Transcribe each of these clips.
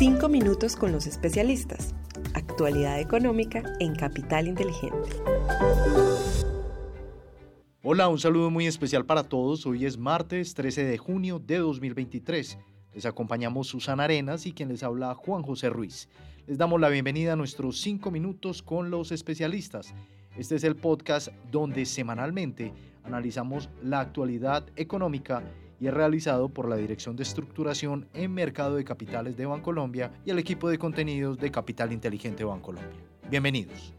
Cinco minutos con los especialistas. Actualidad económica en Capital Inteligente. Hola, un saludo muy especial para todos. Hoy es martes 13 de junio de 2023. Les acompañamos Susana Arenas y quien les habla Juan José Ruiz. Les damos la bienvenida a nuestros cinco minutos con los especialistas. Este es el podcast donde semanalmente analizamos la actualidad económica y es realizado por la Dirección de Estructuración en Mercado de Capitales de Bancolombia y el equipo de contenidos de Capital Inteligente Bancolombia. Bienvenidos.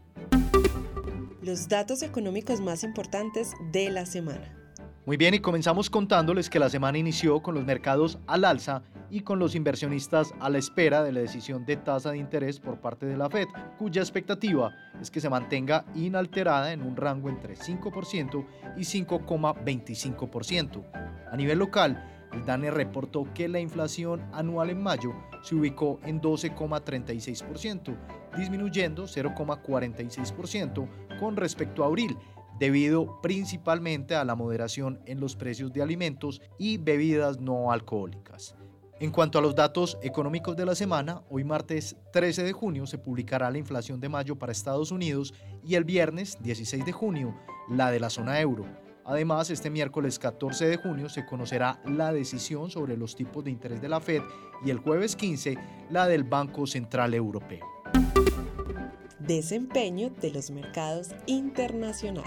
Los datos económicos más importantes de la semana. Muy bien, y comenzamos contándoles que la semana inició con los mercados al alza y con los inversionistas a la espera de la decisión de tasa de interés por parte de la Fed, cuya expectativa es que se mantenga inalterada en un rango entre 5% y 5,25%. A nivel local, el DANE reportó que la inflación anual en mayo se ubicó en 12,36%, disminuyendo 0,46% con respecto a abril debido principalmente a la moderación en los precios de alimentos y bebidas no alcohólicas. En cuanto a los datos económicos de la semana, hoy martes 13 de junio se publicará la inflación de mayo para Estados Unidos y el viernes 16 de junio la de la zona euro. Además, este miércoles 14 de junio se conocerá la decisión sobre los tipos de interés de la Fed y el jueves 15 la del Banco Central Europeo. Desempeño de los mercados internacionales.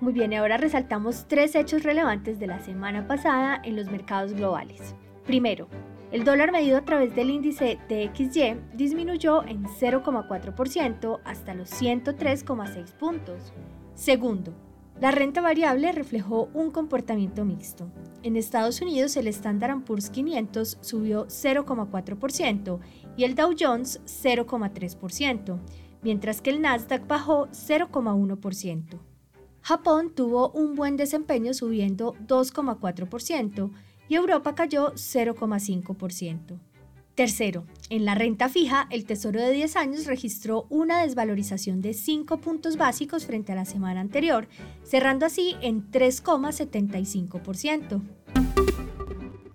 Muy bien, ahora resaltamos tres hechos relevantes de la semana pasada en los mercados globales. Primero, el dólar medido a través del índice DXY disminuyó en 0,4% hasta los 103,6 puntos. Segundo, la renta variable reflejó un comportamiento mixto. En Estados Unidos el Standard Poor's 500 subió 0,4% y el Dow Jones 0,3% mientras que el Nasdaq bajó 0,1%. Japón tuvo un buen desempeño subiendo 2,4% y Europa cayó 0,5%. Tercero, en la renta fija, el Tesoro de 10 años registró una desvalorización de 5 puntos básicos frente a la semana anterior, cerrando así en 3,75%.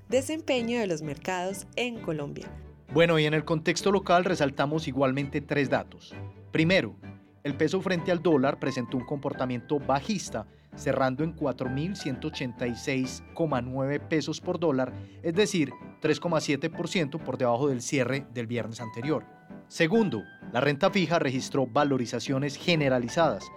Desempeño de los mercados en Colombia. Bueno, y en el contexto local resaltamos igualmente tres datos. Primero, el peso frente al dólar presentó un comportamiento bajista, cerrando en 4.186,9 pesos por dólar, es decir, 3,7% por debajo del cierre del viernes anterior. Segundo, la renta fija registró valorizaciones generalizadas.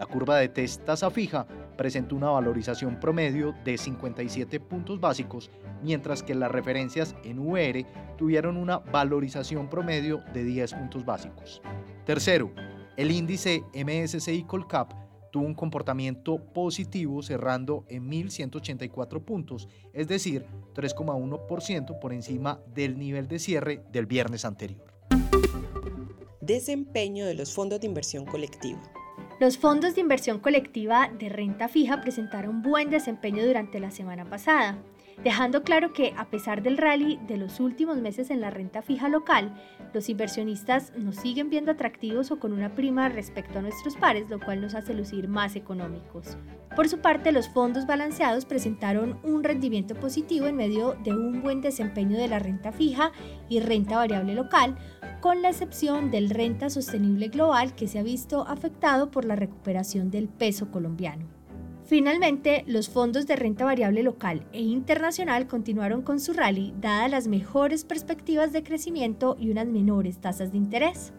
La curva de test tasa fija presentó una valorización promedio de 57 puntos básicos, mientras que las referencias en UR tuvieron una valorización promedio de 10 puntos básicos. Tercero, el índice MSCI Colcap tuvo un comportamiento positivo cerrando en 1.184 puntos, es decir, 3,1% por encima del nivel de cierre del viernes anterior. Desempeño de los fondos de inversión colectiva. Los fondos de inversión colectiva de renta fija presentaron buen desempeño durante la semana pasada, dejando claro que a pesar del rally de los últimos meses en la renta fija local, los inversionistas nos siguen viendo atractivos o con una prima respecto a nuestros pares, lo cual nos hace lucir más económicos. Por su parte, los fondos balanceados presentaron un rendimiento positivo en medio de un buen desempeño de la renta fija y renta variable local, con la excepción del renta sostenible global que se ha visto afectado por la recuperación del peso colombiano. Finalmente, los fondos de renta variable local e internacional continuaron con su rally, dadas las mejores perspectivas de crecimiento y unas menores tasas de interés.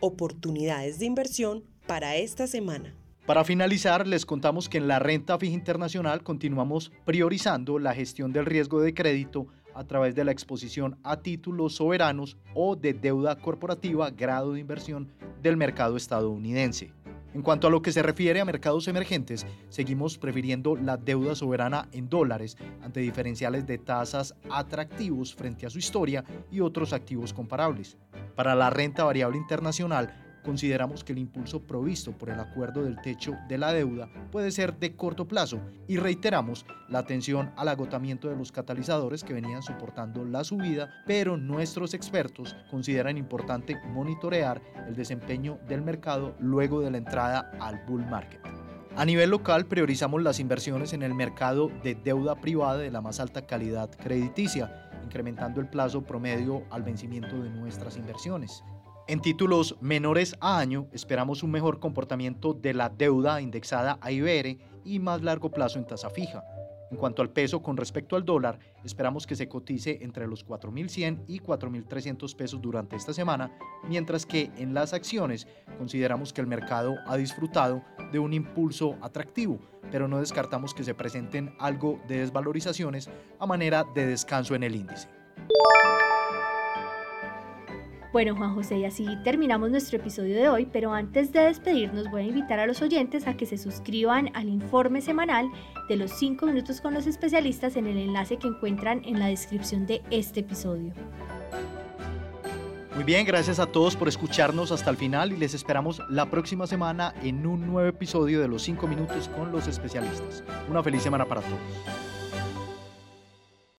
Oportunidades de inversión para esta semana. Para finalizar, les contamos que en la renta fija internacional continuamos priorizando la gestión del riesgo de crédito a través de la exposición a títulos soberanos o de deuda corporativa grado de inversión del mercado estadounidense. En cuanto a lo que se refiere a mercados emergentes, seguimos prefiriendo la deuda soberana en dólares ante diferenciales de tasas atractivos frente a su historia y otros activos comparables. Para la renta variable internacional, consideramos que el impulso provisto por el acuerdo del techo de la deuda puede ser de corto plazo y reiteramos la atención al agotamiento de los catalizadores que venían soportando la subida, pero nuestros expertos consideran importante monitorear el desempeño del mercado luego de la entrada al bull market. A nivel local, priorizamos las inversiones en el mercado de deuda privada de la más alta calidad crediticia, incrementando el plazo promedio al vencimiento de nuestras inversiones. En títulos menores a año, esperamos un mejor comportamiento de la deuda indexada a IBR y más largo plazo en tasa fija. En cuanto al peso con respecto al dólar, esperamos que se cotice entre los 4.100 y 4.300 pesos durante esta semana, mientras que en las acciones consideramos que el mercado ha disfrutado de un impulso atractivo, pero no descartamos que se presenten algo de desvalorizaciones a manera de descanso en el índice. Bueno, Juan José, y así terminamos nuestro episodio de hoy, pero antes de despedirnos voy a invitar a los oyentes a que se suscriban al informe semanal de los 5 minutos con los especialistas en el enlace que encuentran en la descripción de este episodio. Muy bien, gracias a todos por escucharnos hasta el final y les esperamos la próxima semana en un nuevo episodio de los 5 minutos con los especialistas. Una feliz semana para todos.